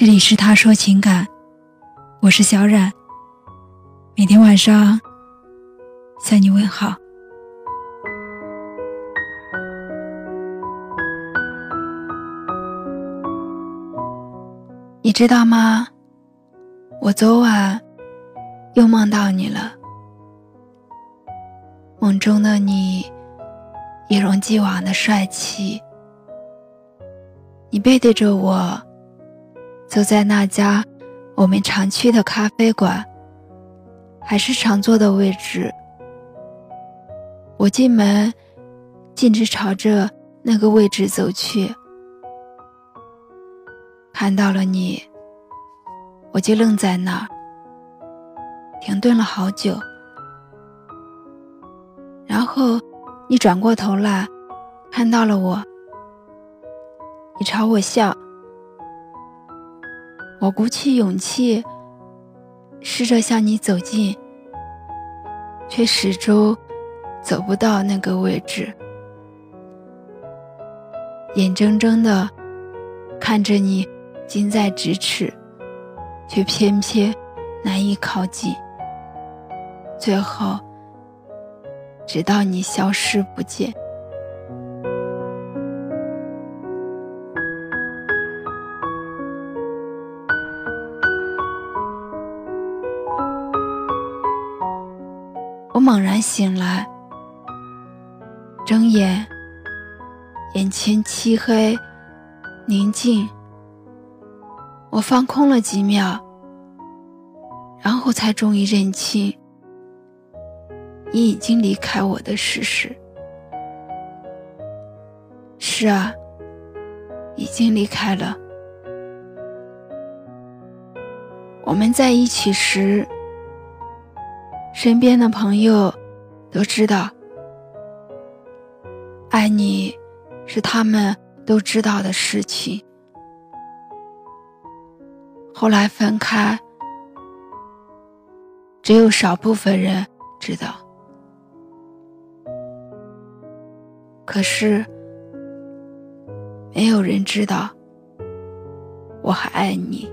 这里是他说情感，我是小冉。每天晚上向你问好。你知道吗？我昨晚又梦到你了。梦中的你一如既往的帅气，你背对着我。坐在那家我们常去的咖啡馆，还是常坐的位置。我进门，径直朝着那个位置走去。看到了你，我就愣在那儿，停顿了好久。然后你转过头来，看到了我，你朝我笑。我鼓起勇气，试着向你走近，却始终走不到那个位置。眼睁睁的看着你近在咫尺，却偏偏难以靠近。最后，直到你消失不见。醒来，睁眼，眼前漆黑宁静。我放空了几秒，然后才终于认清，你已经离开我的事实。是啊，已经离开了。我们在一起时。身边的朋友都知道，爱你是他们都知道的事情。后来分开，只有少部分人知道。可是，没有人知道我还爱你，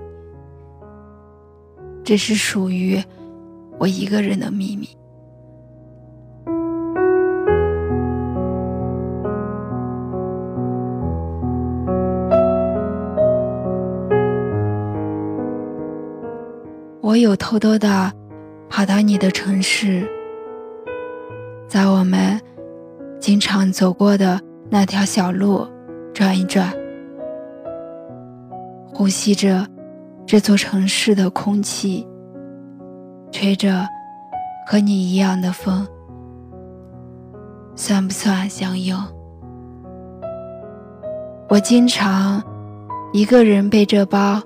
这是属于。我一个人的秘密。我有偷偷的跑到你的城市，在我们经常走过的那条小路转一转，呼吸着这座城市的空气。吹着和你一样的风，算不算相拥？我经常一个人背着包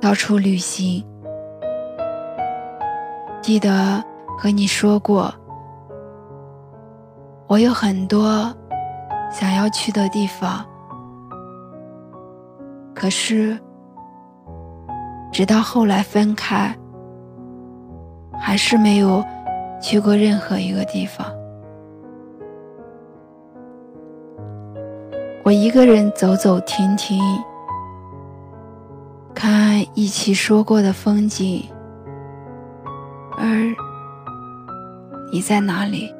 到处旅行。记得和你说过，我有很多想要去的地方，可是直到后来分开。还是没有去过任何一个地方。我一个人走走停停，看一起说过的风景，而你在哪里？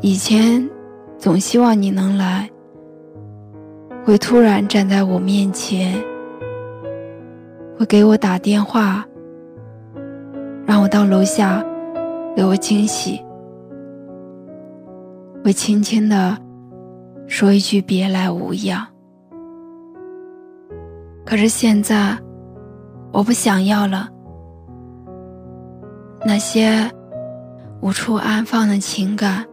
以前总希望你能来，会突然站在我面前，会给我打电话，让我到楼下给我惊喜，会轻轻的说一句别来无恙。可是现在我不想要了，那些无处安放的情感。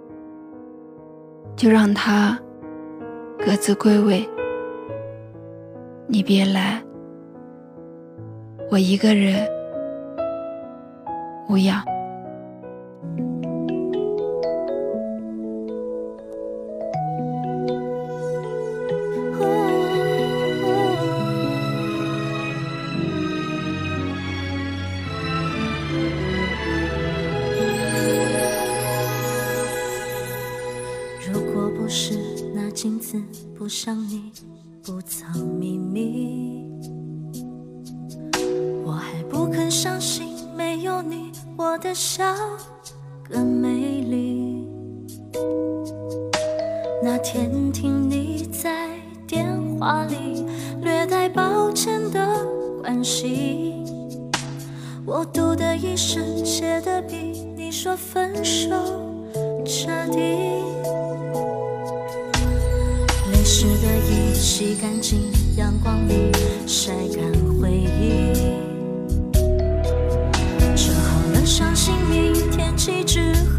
就让它各自归位。你别来，我一个人无恙。不像你不藏秘密。我还不肯相信没有你，我的笑更美丽。那天听你在电话里略带抱歉的关心，我读的一生写的比你说分手彻底。湿的衣洗干净，阳光里晒干回忆。折好了伤心明天起只和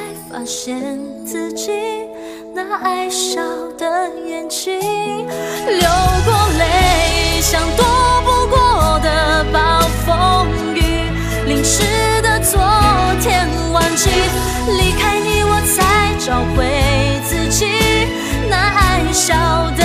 才发现自己那爱笑的眼睛，流过泪，像躲不过的暴风雨，淋湿的昨天忘记。离开你，我才找回自己那爱笑的